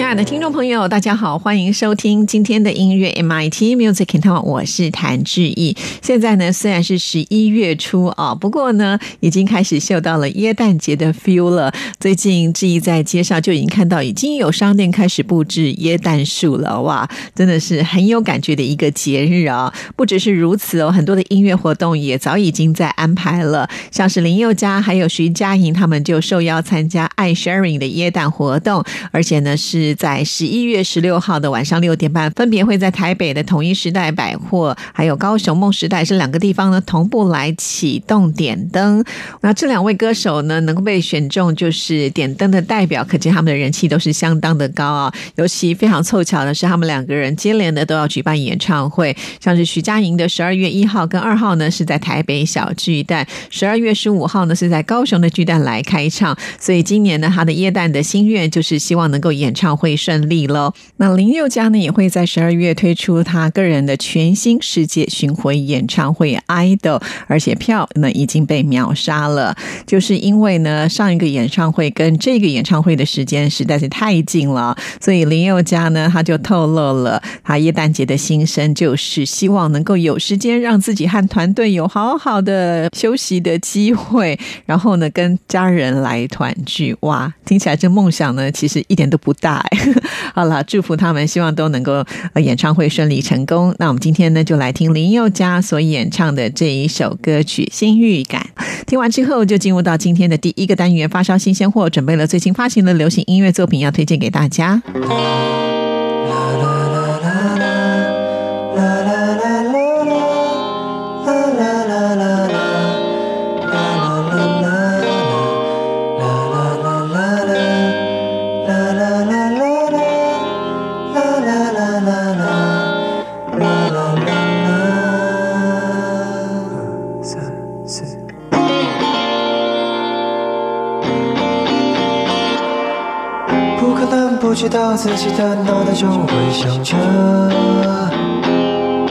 亲爱的听众朋友，大家好，欢迎收听今天的音乐 MIT Music in Town，我是谭志毅。现在呢，虽然是十一月初啊，不过呢，已经开始嗅到了耶诞节的 feel 了。最近志毅在街上就已经看到，已经有商店开始布置耶诞树了。哇，真的是很有感觉的一个节日啊！不只是如此哦，很多的音乐活动也早已经在安排了，像是林宥嘉还有徐佳莹他们就受邀参加爱 Sharing 的耶诞活动，而且呢是。在十一月十六号的晚上六点半，分别会在台北的统一时代百货，还有高雄梦时代这两个地方呢，同步来启动点灯。那这两位歌手呢，能够被选中，就是点灯的代表，可见他们的人气都是相当的高啊。尤其非常凑巧的是，他们两个人接连的都要举办演唱会，像是徐佳莹的十二月一号跟二号呢是在台北小巨蛋，十二月十五号呢是在高雄的巨蛋来开唱。所以今年呢，他的耶诞的心愿就是希望能够演唱。会顺利喽。那林宥嘉呢，也会在十二月推出他个人的全新世界巡回演唱会《Idol》，而且票呢已经被秒杀了。就是因为呢，上一个演唱会跟这个演唱会的时间实在是太近了，所以林宥嘉呢，他就透露了他耶诞节的心声，就是希望能够有时间让自己和团队有好好的休息的机会，然后呢，跟家人来团聚。哇，听起来这梦想呢，其实一点都不大。好了，祝福他们，希望都能够演唱会顺利成功。那我们今天呢，就来听林宥嘉所演唱的这一首歌曲《新预感》。听完之后，就进入到今天的第一个单元——发烧新鲜货，准备了最新发行的流行音乐作品要推荐给大家。不知道自己的脑袋中会想着，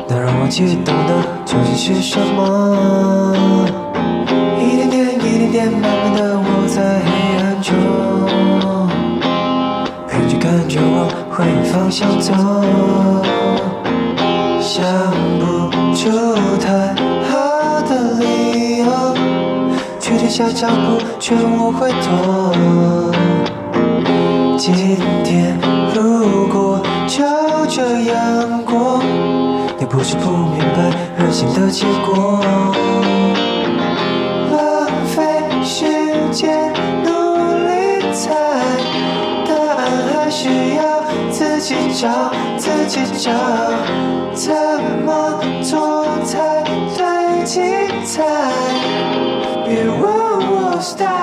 能让我激动的究竟是什么？一点点，一点点，慢慢的我在黑暗中，凭着感觉往回方向走，想不出太好的理由，去停下脚步，却无回头。今天如果就这样过，也不是不明白人性的结果。浪费时间努力猜答案，还是要自己找自己找，怎么做才最精彩？别问我 stop。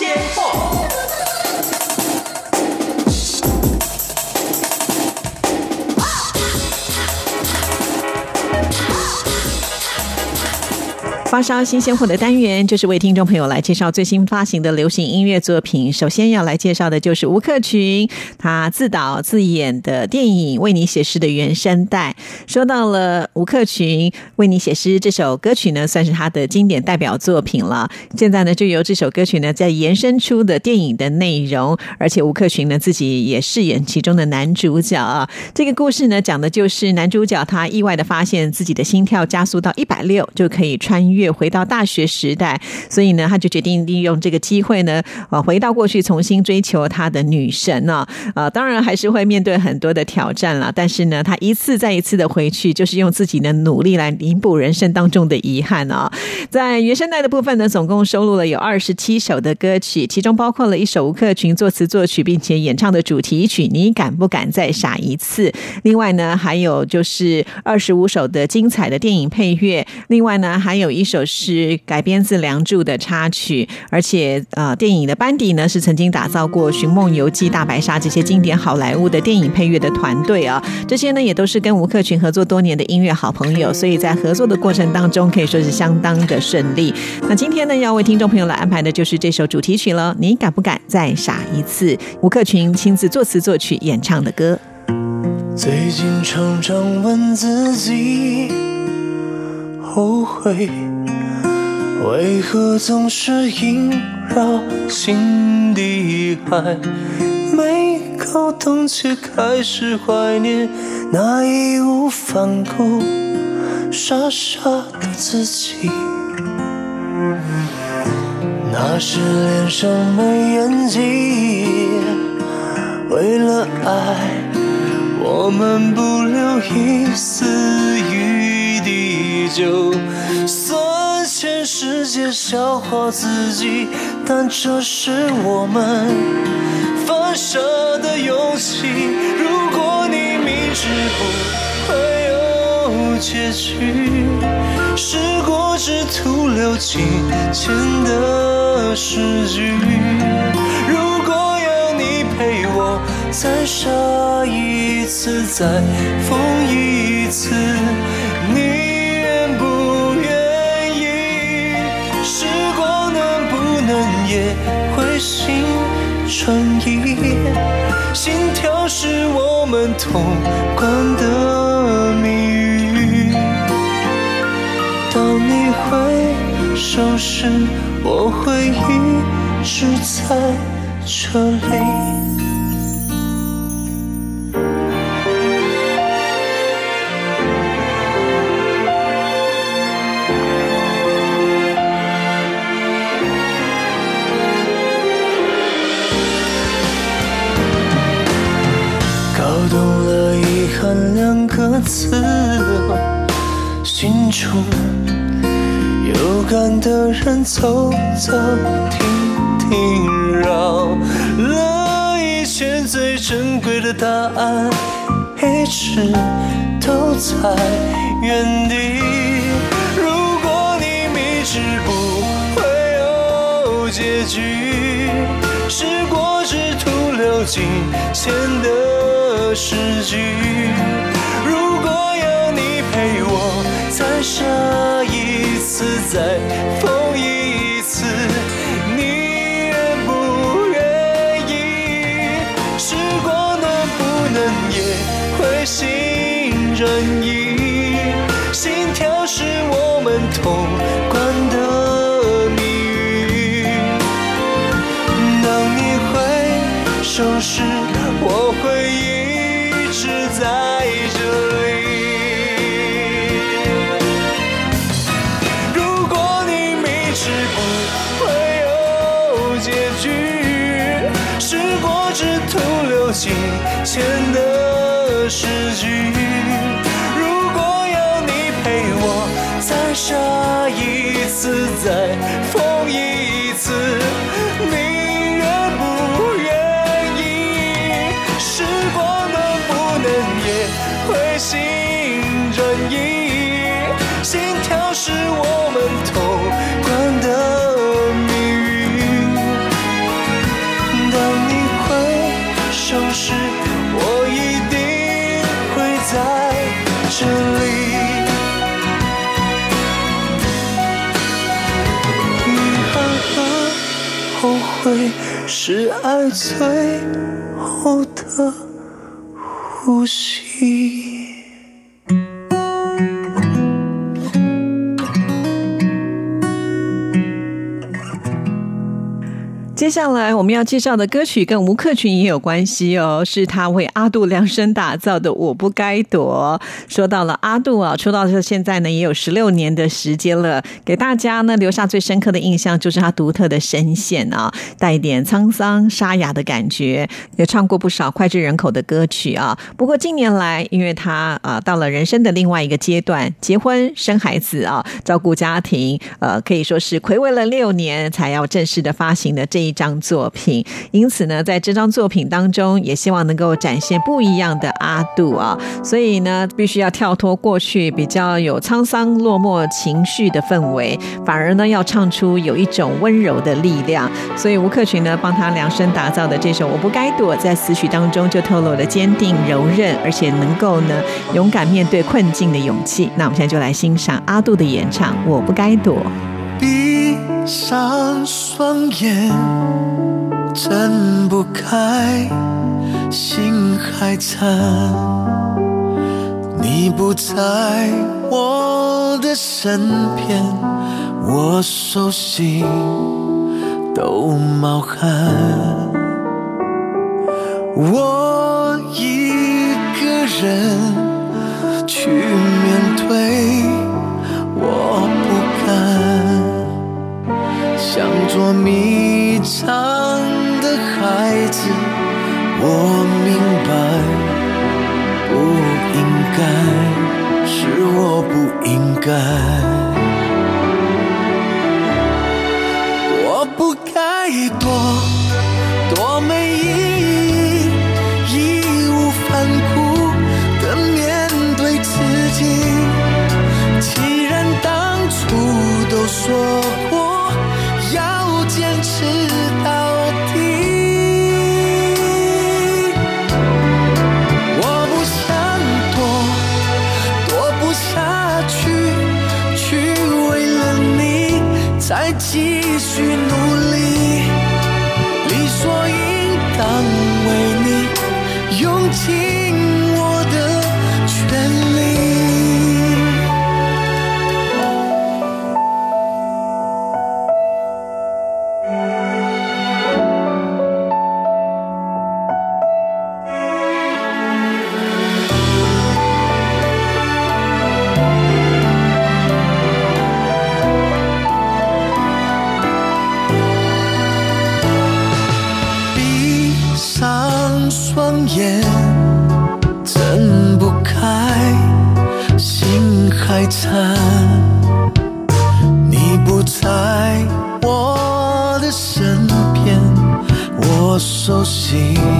天后发烧新鲜货的单元，就是为听众朋友来介绍最新发行的流行音乐作品。首先要来介绍的就是吴克群他自导自演的电影《为你写诗》的原声带。说到了吴克群《为你写诗》这首歌曲呢，算是他的经典代表作品了。现在呢，就由这首歌曲呢，在延伸出的电影的内容，而且吴克群呢自己也饰演其中的男主角啊。这个故事呢，讲的就是男主角他意外的发现自己的心跳加速到一百六就可以穿越。越回到大学时代，所以呢，他就决定利用这个机会呢，呃，回到过去重新追求他的女神呢，呃，当然还是会面对很多的挑战了。但是呢，他一次再一次的回去，就是用自己的努力来弥补人生当中的遗憾啊。在原声带的部分呢，总共收录了有二十七首的歌曲，其中包括了一首吴克群作词作曲并且演唱的主题曲《你敢不敢再傻一次》。另外呢，还有就是二十五首的精彩的电影配乐。另外呢，还有一。首是改编自《梁祝》的插曲，而且呃，电影的班底呢是曾经打造过《寻梦游记》《大白鲨》这些经典好莱坞的电影配乐的团队啊，这些呢也都是跟吴克群合作多年的音乐好朋友，所以在合作的过程当中可以说是相当的顺利。那今天呢要为听众朋友来安排的就是这首主题曲了，你敢不敢再傻一次？吴克群亲自作词作曲演唱的歌。最近常常问自己。后悔，为何总是萦绕心底？还没搞懂，却开始怀念那义无反顾、傻傻的自己。那时脸上没演技，为了爱，我们不留一丝余地。就算全世界笑话自己，但这是我们犯傻的勇气。如果你明知不会有结局，是果只徒留金钱的诗句。如果要你陪我再傻一次，再疯一次，你。也会心转意，心跳是我们同关的谜语。当你回首时，我会一直在这里。歌词，心中有感的人走走停停，绕了一圈最珍贵的答案，一直都在原地。如果你明知不会有结局，时过之徒留尽前的诗句。如果要你陪我再傻一次，再疯一次，你愿不愿意？时光能不能也会心转意？心跳是我们同关的谜语。当你挥手时，前的诗句。如果要你陪我再傻一次，再疯一次，会是爱最后的呼吸。接下来我们要介绍的歌曲跟吴克群也有关系哦，是他为阿杜量身打造的《我不该躲》。说到了阿杜啊，出道到现在呢也有十六年的时间了，给大家呢留下最深刻的印象就是他独特的声线啊，带一点沧桑沙哑的感觉，也唱过不少脍炙人口的歌曲啊。不过近年来，因为他啊到了人生的另外一个阶段，结婚生孩子啊，照顾家庭，呃，可以说是暌违了六年才要正式的发行的这一一张作品。因此呢，在这张作品当中，也希望能够展现不一样的阿杜啊。所以呢，必须要跳脱过去比较有沧桑落寞情绪的氛围，反而呢要唱出有一种温柔的力量。所以吴克群呢帮他量身打造的这首《我不该躲》，在词曲当中就透露了坚定、柔韧，而且能够呢勇敢面对困境的勇气。那我们现在就来欣赏阿杜的演唱《我不该躲》。闭上双眼，睁不开，心还残。你不在我的身边，我手心都冒汗。我一个人去面对，我。像捉迷藏的孩子，我明白不应该，是我不应该。我不该躲，多没意义，义无反顾的面对自己。既然当初都说过你再熟悉。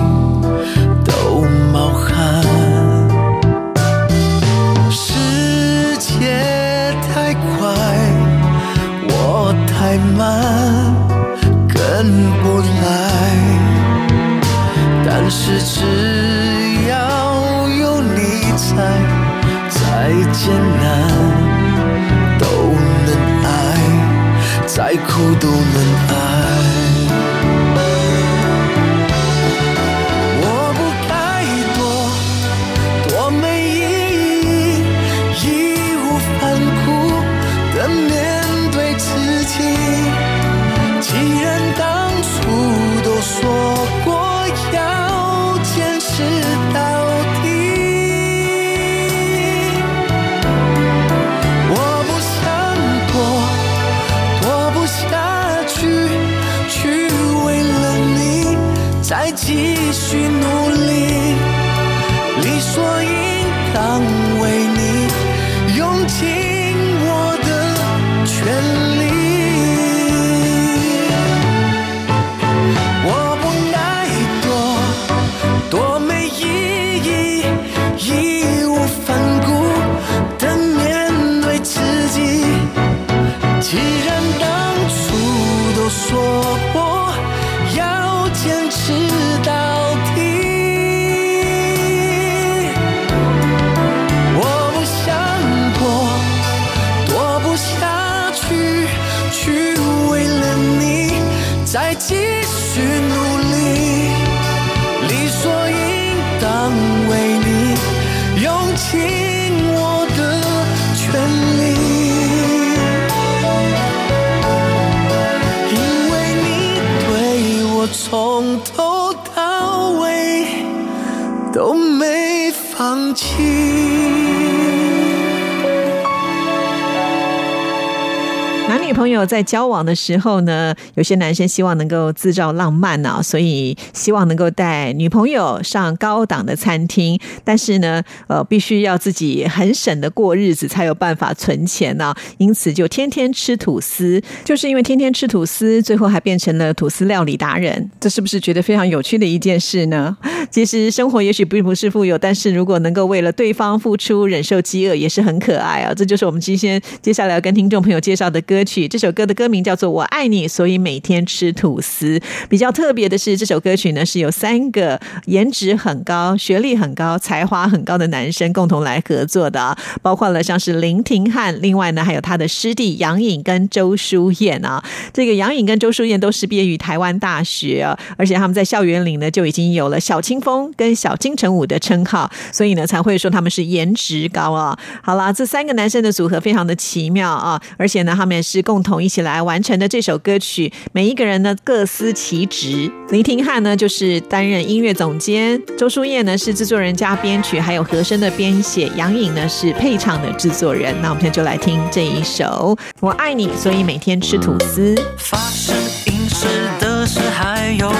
在交往的时候呢，有些男生希望能够自造浪漫呢、所以希望能够带女朋友上高档的餐厅，但是呢，呃，必须要自己很省的过日子，才有办法存钱呢、因此就天天吃吐司，就是因为天天吃吐司，最后还变成了吐司料理达人，这是不是觉得非常有趣的一件事呢？其实生活也许并不是富有，但是如果能够为了对方付出，忍受饥饿，也是很可爱啊！这就是我们今天接下来要跟听众朋友介绍的歌曲。这首歌歌的歌名叫做《我爱你》，所以每天吃吐司。比较特别的是，这首歌曲呢是由三个颜值很高、学历很高、才华很高的男生共同来合作的，包括了像是林廷汉，另外呢还有他的师弟杨颖跟周书燕啊。这个杨颖跟周书燕都是毕业于台湾大学，而且他们在校园里呢就已经有了小清风跟小金城武的称号，所以呢才会说他们是颜值高啊。好啦，这三个男生的组合非常的奇妙啊，而且呢他们也是共同一起来完成的这首歌曲，每一个人呢各司其职。林廷汉呢就是担任音乐总监，周书燕呢是制作人加编曲，还有和声的编写，杨颖呢是配唱的制作人。那我们现在就来听这一首《我爱你》，所以每天吃吐司。法式、英式、德式，还有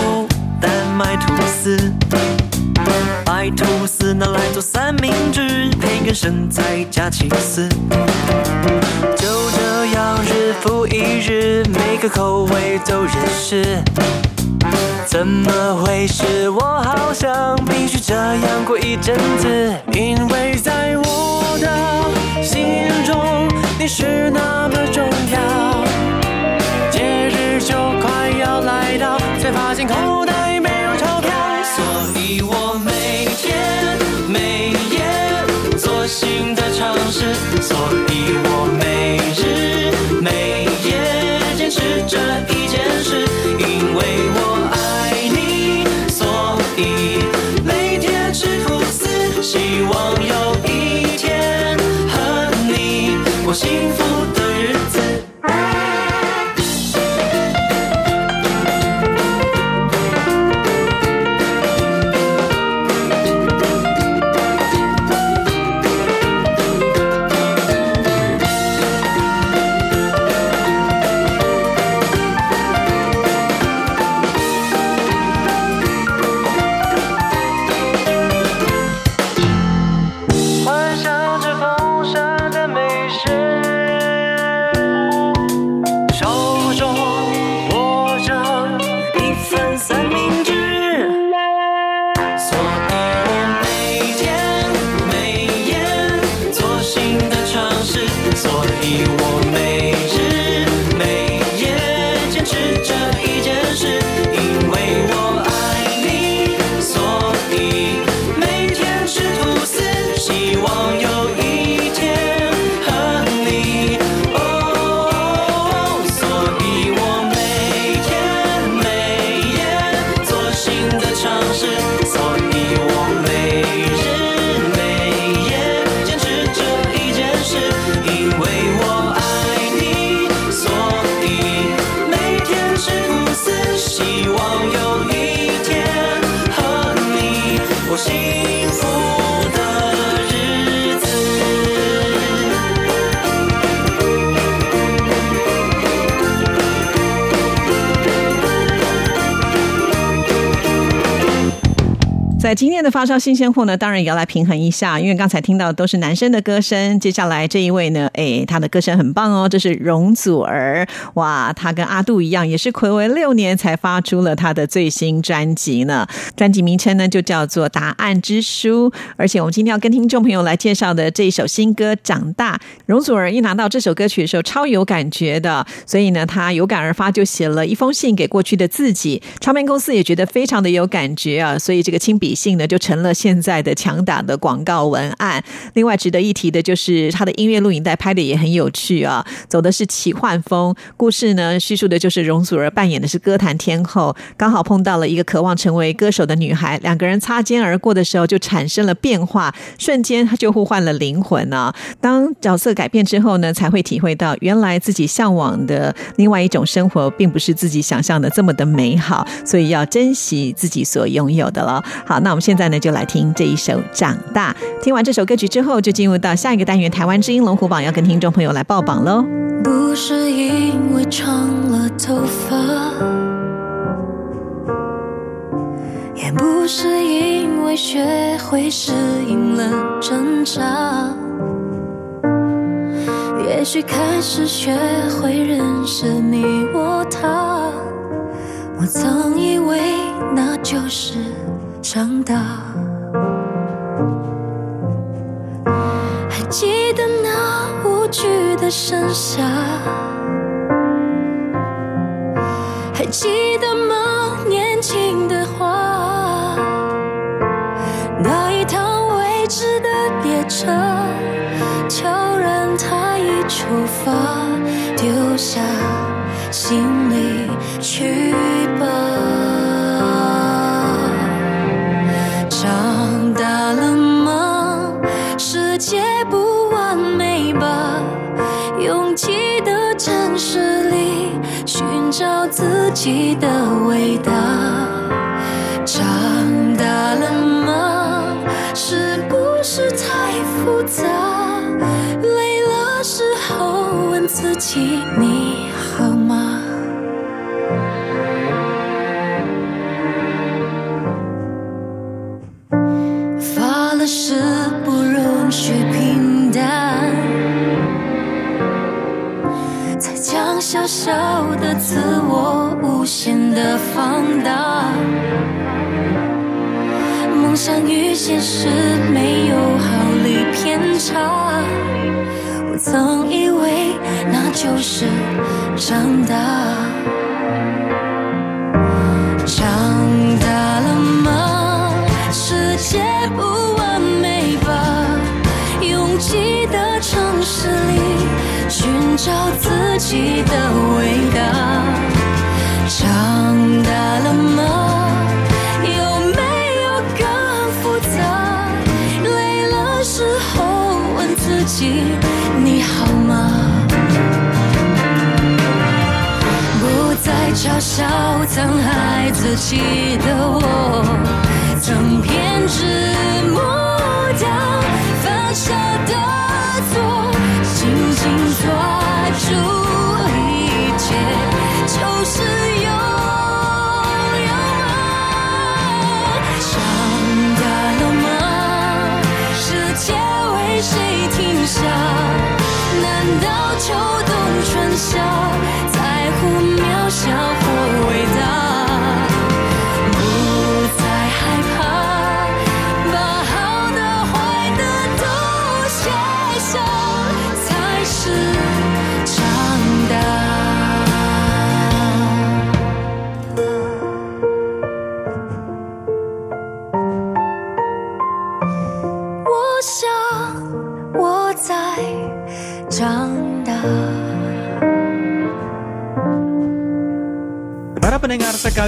丹麦吐司。白吐司拿来做三明治，配根生菜加起司。就这样日复一日，每个口味都认识。怎么回事？我好像必须这样过一阵子，因为在我的心中你是那么重要。节日就快要来到，才发现口袋没有钞票，所以我每天每夜做新的尝试，所以我每在今天的发烧新鲜货呢，当然也要来平衡一下，因为刚才听到都是男生的歌声，接下来这一位呢，哎，他的歌声很棒哦，这是容祖儿，哇，他跟阿杜一样，也是暌违六年才发出了他的最新专辑呢，专辑名称呢就叫做《答案之书》，而且我们今天要跟听众朋友来介绍的这一首新歌《长大》，容祖儿一拿到这首歌曲的时候超有感觉的，所以呢，他有感而发，就写了一封信给过去的自己，唱片公司也觉得非常的有感觉啊，所以这个亲笔性呢就成了现在的强打的广告文案。另外值得一提的就是他的音乐录影带拍的也很有趣啊，走的是奇幻风，故事呢叙述的就是容祖儿扮演的是歌坛天后，刚好碰到了一个渴望成为歌手的女孩，两个人擦肩而过的时候就产生了变化，瞬间他就互换了灵魂啊。当角色改变之后呢，才会体会到原来自己向往的另外一种生活，并不是自己想象的这么的美好，所以要珍惜自己所拥有的了。好，那那我们现在呢就来听这一首《长大》。听完这首歌曲之后，就进入到下一个单元——台湾之音龙虎榜，要跟听众朋友来报榜喽。不是因为长了头发，也不是因为学会适应了挣扎，也许开始学会认识你我他，我曾以为那就是长大。还记得那无惧的盛夏，还记得吗？年轻的花，那一趟未知的列车，悄然它已出发，丢下行李去吧。找自己的味道。长大了吗？是不是太复杂？累了时候问自己你曾以为那就是长大。长大了吗？世界不完美吧？拥挤的城市里寻找自己的伟大。再嘲笑曾爱自己的我，曾偏执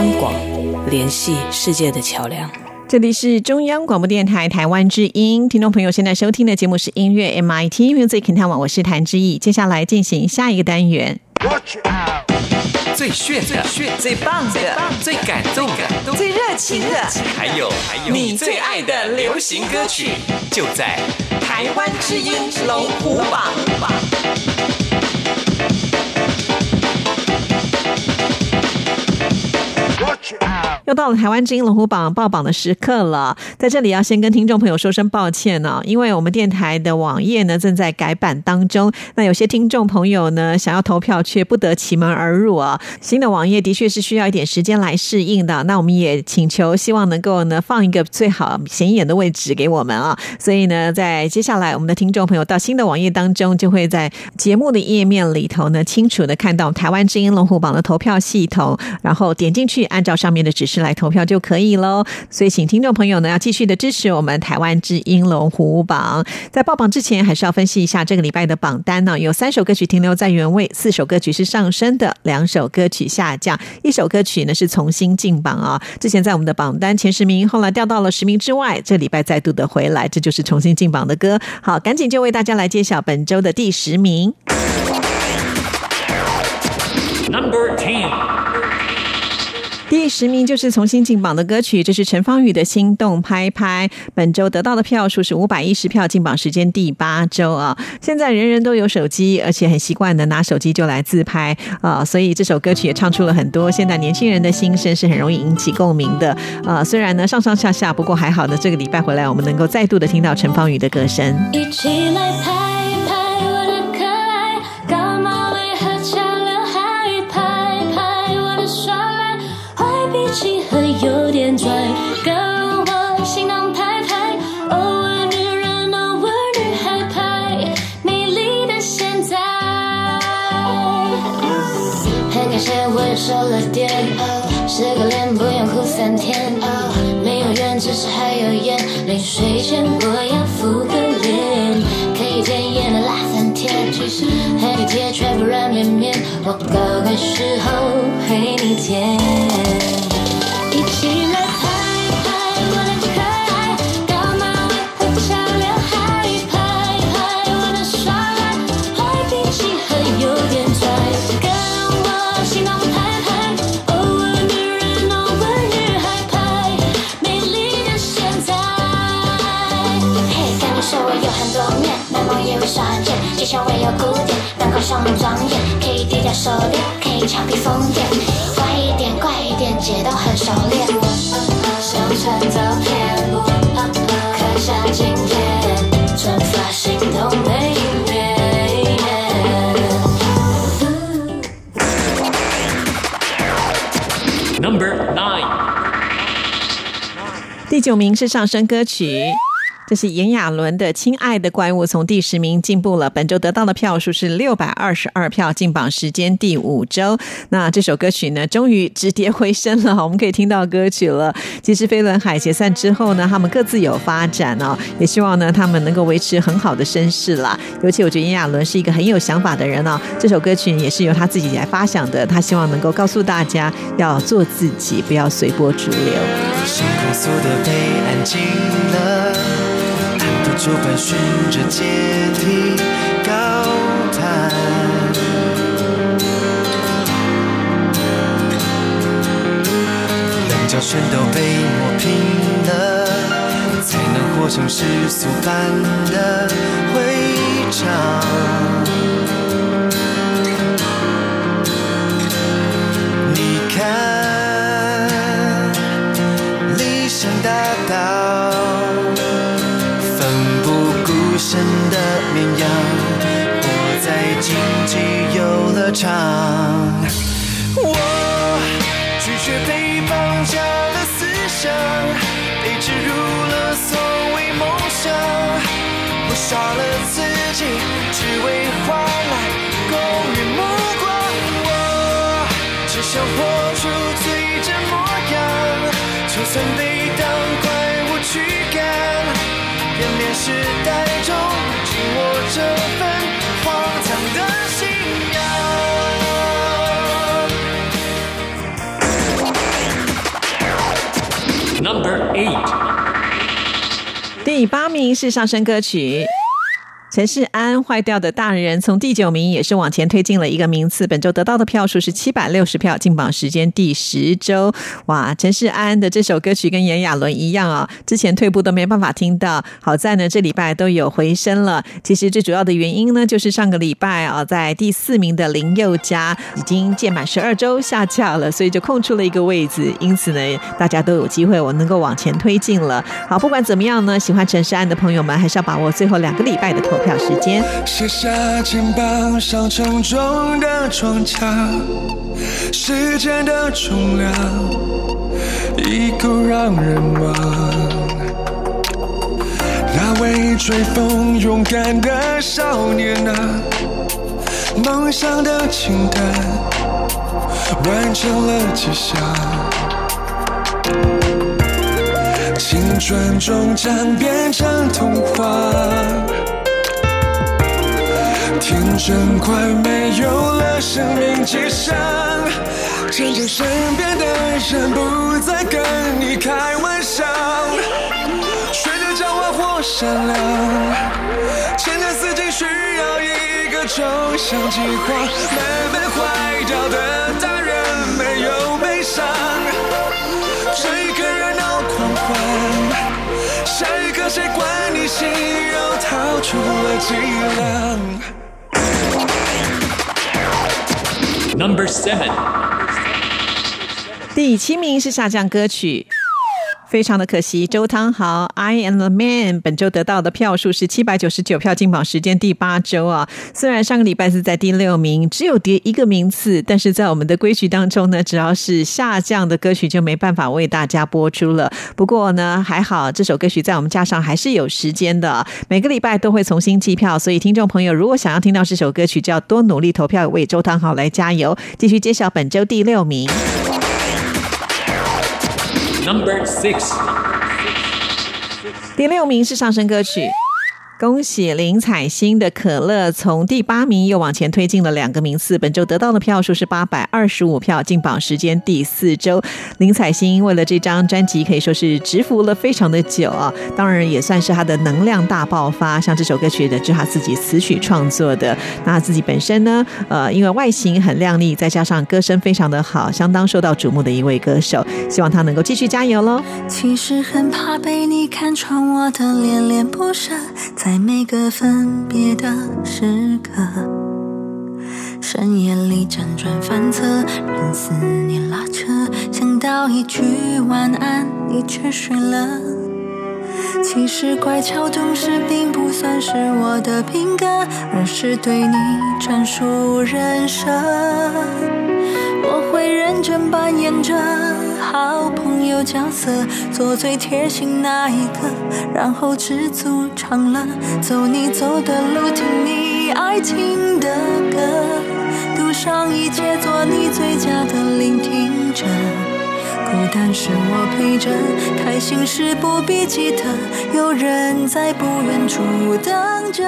央广联系世界的桥梁。这里是中央广播电台台湾之音，听众朋友现在收听的节目是音乐 MIT Music 看网，我是谭志毅。接下来进行下一个单元，最炫的、炫最棒的、最感动的、最热情的，还有还有你最爱的流行歌曲，就在台湾之音龙虎榜。又到了台湾之音龙虎榜爆榜的时刻了，在这里要先跟听众朋友说声抱歉呢，因为我们电台的网页呢正在改版当中，那有些听众朋友呢想要投票却不得其门而入啊。新的网页的确是需要一点时间来适应的，那我们也请求希望能够呢放一个最好显眼的位置给我们啊。所以呢，在接下来我们的听众朋友到新的网页当中，就会在节目的页面里头呢清楚的看到台湾之音龙虎榜的投票系统，然后点进去按照到上面的指示来投票就可以喽。所以，请听众朋友呢要继续的支持我们台湾之音龙虎榜。在报榜之前，还是要分析一下这个礼拜的榜单呢。有三首歌曲停留在原位，四首歌曲是上升的，两首歌曲下降，一首歌曲呢是重新进榜啊。之前在我们的榜单前十名，后来掉到了十名之外，这礼拜再度的回来，这就是重新进榜的歌。好，赶紧就为大家来揭晓本周的第十名。Number Ten，第十名就是重新进榜的歌曲，这是陈芳宇的《心动拍拍》。本周得到的票数是五百一十票，进榜时间第八周啊。现在人人都有手机，而且很习惯的拿手机就来自拍啊，所以这首歌曲也唱出了很多现在年轻人的心声，是很容易引起共鸣的。啊，虽然呢上上下下，不过还好呢，这个礼拜回来，我们能够再度的听到陈芳宇的歌声。一起来拍拍点拽，跟我心动拍拍，偶尔女人，偶尔女孩拍，美丽的现在。很感谢我又瘦了点，洗个脸不用哭三天，没有缘，只是还有烟。临睡前我要敷个脸，可以甜艳的辣翻天，很体贴却不软绵绵，我高贵时候陪你甜。贱，技巧唯有古典，单口上能庄严，可以低调收敛，可以俏皮疯癫，坏一点怪一点，姐都很熟练。相传照片，刻下经典，转发心动每一遍。Number Nine，第九名是上升歌曲。这是炎亚纶的《亲爱的怪物》，从第十名进步了。本周得到的票数是六百二十二票，进榜时间第五周。那这首歌曲呢，终于直跌回升了，我们可以听到歌曲了。其实飞轮海解散之后呢，他们各自有发展哦，也希望呢他们能够维持很好的声势啦。尤其我觉得炎亚纶是一个很有想法的人哦，这首歌曲也是由他自己来发想的，他希望能够告诉大家要做自己，不要随波逐流。星空速的被安静了，按图主板循着阶梯高谈。棱角全都被磨平了，才能活成世俗般的会场。你看，理想大道，荆棘游乐第八名是上升歌曲。陈世安坏掉的大人从第九名也是往前推进了一个名次，本周得到的票数是七百六十票，进榜时间第十周。哇，陈世安的这首歌曲跟炎亚纶一样啊，之前退步都没办法听到，好在呢这礼拜都有回升了。其实最主要的原因呢，就是上个礼拜啊，在第四名的林宥嘉已经届满十二周下架了，所以就空出了一个位置，因此呢，大家都有机会我能够往前推进了。好，不管怎么样呢，喜欢陈世安的朋友们还是要把握最后两个礼拜的投票时间。卸下肩膀上沉重的装甲，时间的重量已够让人忙。那位追风勇敢的少年啊，梦想的清单完成了几项，青春终将变成童话。天真快没有了生命迹象，渐渐身边的人不再跟你开玩笑，学着狡猾或善良，前程似锦需要一个周详计划。慢慢坏掉的大人没有悲伤，这一刻热闹狂欢，下一刻谁管你心又掏出了脊梁？Number seven. 第七名是下降歌曲。非常的可惜，周汤豪《I Am the Man》本周得到的票数是七百九十九票，进榜时间第八周啊。虽然上个礼拜是在第六名，只有跌一个名次，但是在我们的规矩当中呢，只要是下降的歌曲就没办法为大家播出了。不过呢，还好这首歌曲在我们架上还是有时间的，每个礼拜都会重新计票，所以听众朋友如果想要听到这首歌曲，就要多努力投票，为周汤豪来加油。继续揭晓本周第六名。Number six. 第六名是上升歌曲。恭喜林采欣的《可乐》从第八名又往前推进了两个名次，本周得到的票数是八百二十五票，进榜时间第四周。林采欣为了这张专辑可以说是蛰伏了非常的久啊，当然也算是她的能量大爆发。像这首歌曲的，就是她自己词曲创作的。那自己本身呢，呃，因为外形很靓丽，再加上歌声非常的好，相当受到瞩目的一位歌手。希望她能够继续加油喽。其实很怕被你看穿我的恋恋不舍，在每个分别的时刻，深夜里辗转反侧，任思念拉扯，想到一句晚安，你却睡了。其实乖巧懂事并不算是我的品格，而是对你专属人设。我会认真扮演着好朋友角色，做最贴心那一个，然后知足常乐，走你走的路，听你爱听的歌，赌上一切，做你最佳的聆听者。孤单时我陪着，开心时不必记得，有人在不远处等着。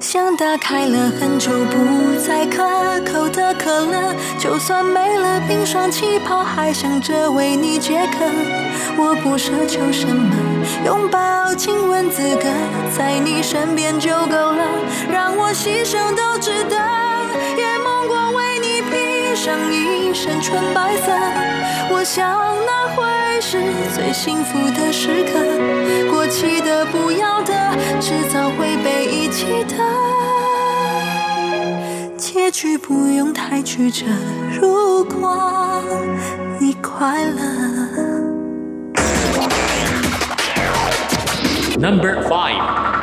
像打开了很久不再可口的可乐，就算没了冰霜气泡，还想着为你解渴。我不奢求什么，拥抱、亲吻资格，在你身边就够了，让我牺牲都值得。上一身纯白色，我想那会是最幸福的时刻。过期的、不要的，迟早会被遗弃的。结局不用太曲折，如果你快乐。Number five.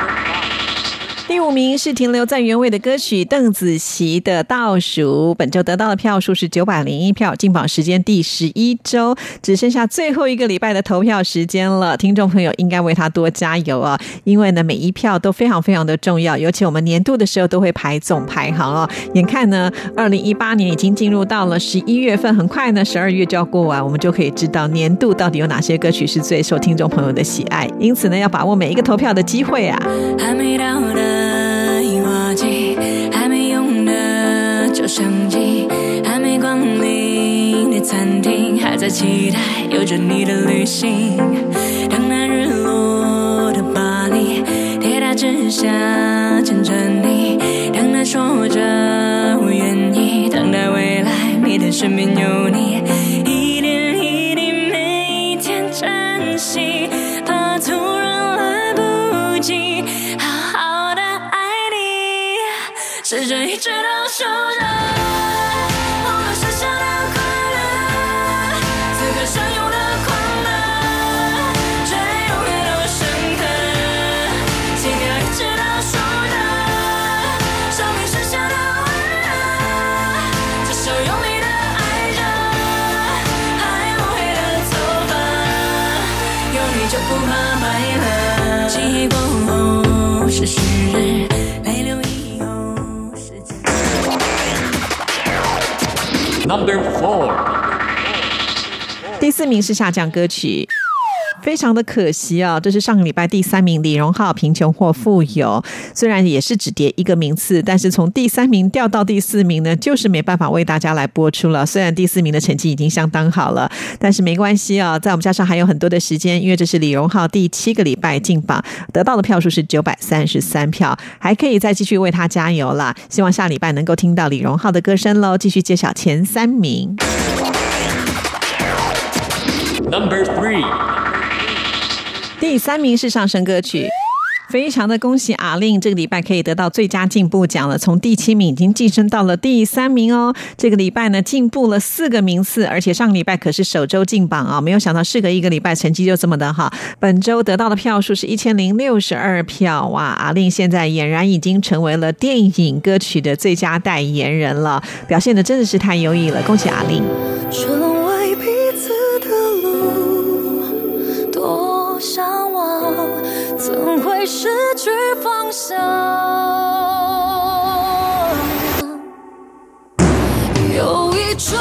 第五名是停留在原位的歌曲邓紫棋的《倒数》，本周得到的票数是九百零一票，进榜时间第十一周，只剩下最后一个礼拜的投票时间了。听众朋友应该为他多加油啊！因为呢，每一票都非常非常的重要，尤其我们年度的时候都会排总排行哦。眼看呢，二零一八年已经进入到了十一月份，很快呢，十二月就要过完，我们就可以知道年度到底有哪些歌曲是最受听众朋友的喜爱。因此呢，要把握每一个投票的机会啊！还没到的相机，还没光临的餐厅，还在期待有着你的旅行。等待日落的巴黎，铁塔之下牵着你，等待说着我愿意，等待未来，每天身边有你，一点一滴，每一天珍惜，怕突然来不及好好的爱你，试着一 Number four，第四名是下降歌曲。非常的可惜啊，这是上个礼拜第三名李荣浩《贫穷或富有》，虽然也是只跌一个名次，但是从第三名掉到第四名呢，就是没办法为大家来播出了。虽然第四名的成绩已经相当好了，但是没关系啊，在我们加上还有很多的时间，因为这是李荣浩第七个礼拜进榜，得到的票数是九百三十三票，还可以再继续为他加油啦。希望下礼拜能够听到李荣浩的歌声喽。继续揭晓前三名。Number three，第三名是上升歌曲。非常的恭喜阿令，这个礼拜可以得到最佳进步奖了，从第七名已经晋升到了第三名哦。这个礼拜呢，进步了四个名次，而且上个礼拜可是首周进榜啊、没有想到事隔一个礼拜，成绩就这么的好。本周得到的票数是一千零六十二票，哇！阿令现在俨然已经成为了电影歌曲的最佳代言人了，表现的真的是太优异了，恭喜阿令。会失去方向？有一种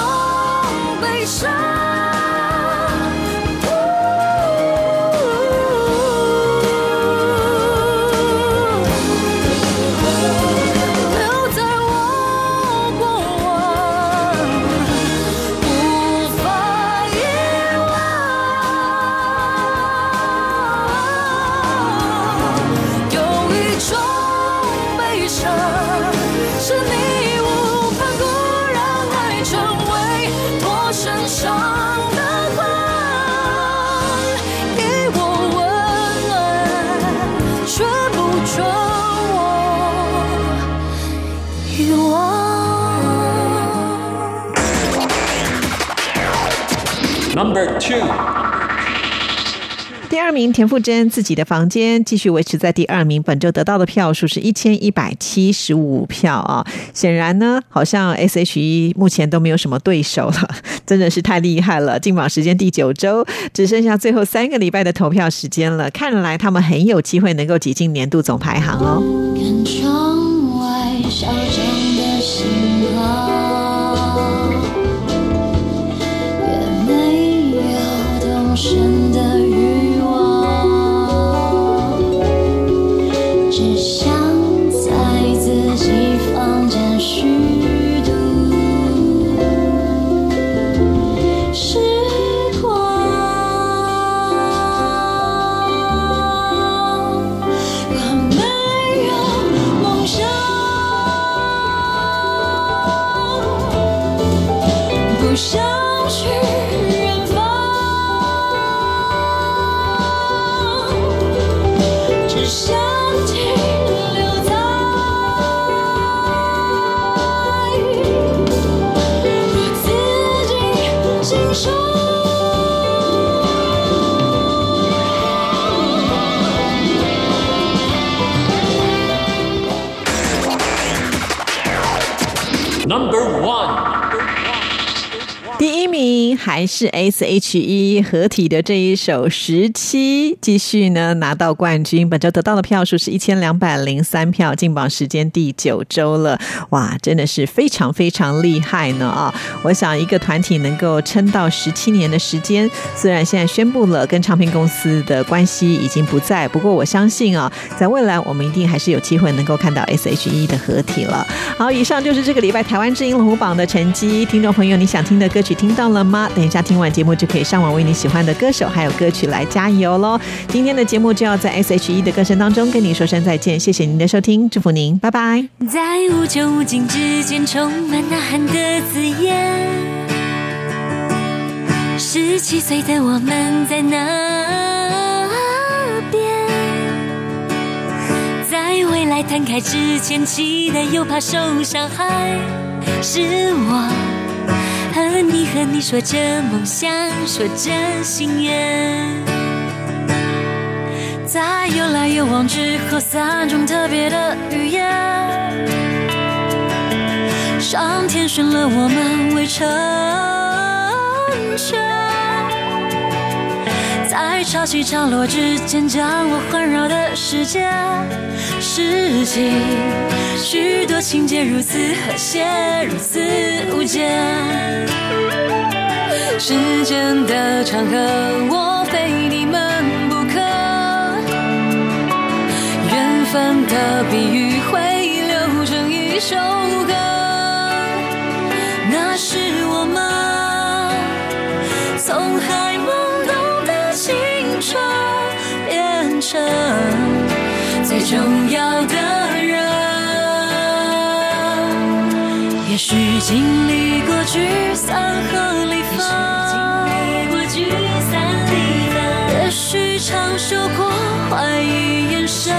Number two，第二名田馥甄自己的房间继续维持在第二名，本周得到的票数是一千一百七十五票啊。显然呢，好像 S.H.E 目前都没有什么对手了，真的是太厉害了。进榜时间第九周，只剩下最后三个礼拜的投票时间了，看来他们很有机会能够挤进年度总排行哦。不还是 S.H.E 合体的这一首《十七》，继续呢拿到冠军。本周得到的票数是一千两百零三票，进榜时间第九周了。哇，真的是非常非常厉害呢啊！我想一个团体能够撑到十七年的时间，虽然现在宣布了跟唱片公司的关系已经不在，不过我相信啊，在未来我们一定还是有机会能够看到 S.H.E 的合体了。好，以上就是这个礼拜台湾之音龙虎榜的成绩。听众朋友，你想听的歌曲听到了吗？等一下听完节目就可以上网为你喜欢的歌手还有歌曲来加油喽。今天的节目就要在 S.H.E 的歌声当中跟你说声再见，谢谢您的收听，祝福您，拜拜。在无穷无尽之间，充满呐喊的字眼。十七岁的我们在那边，在未来摊开之前，期待又怕受伤害。是我和你和你说着梦想，说着心愿。在有来有往之后，三种特别的语言，上天选了我们未成全，潮起潮落之间，将我环绕的世界，拾起许多情节，如此和谐，如此无间。时间的长河，我非你们不可。缘分的比喻会流成一首歌，重要的人。也许经历过聚散和离分，也许尝受过怀疑眼神，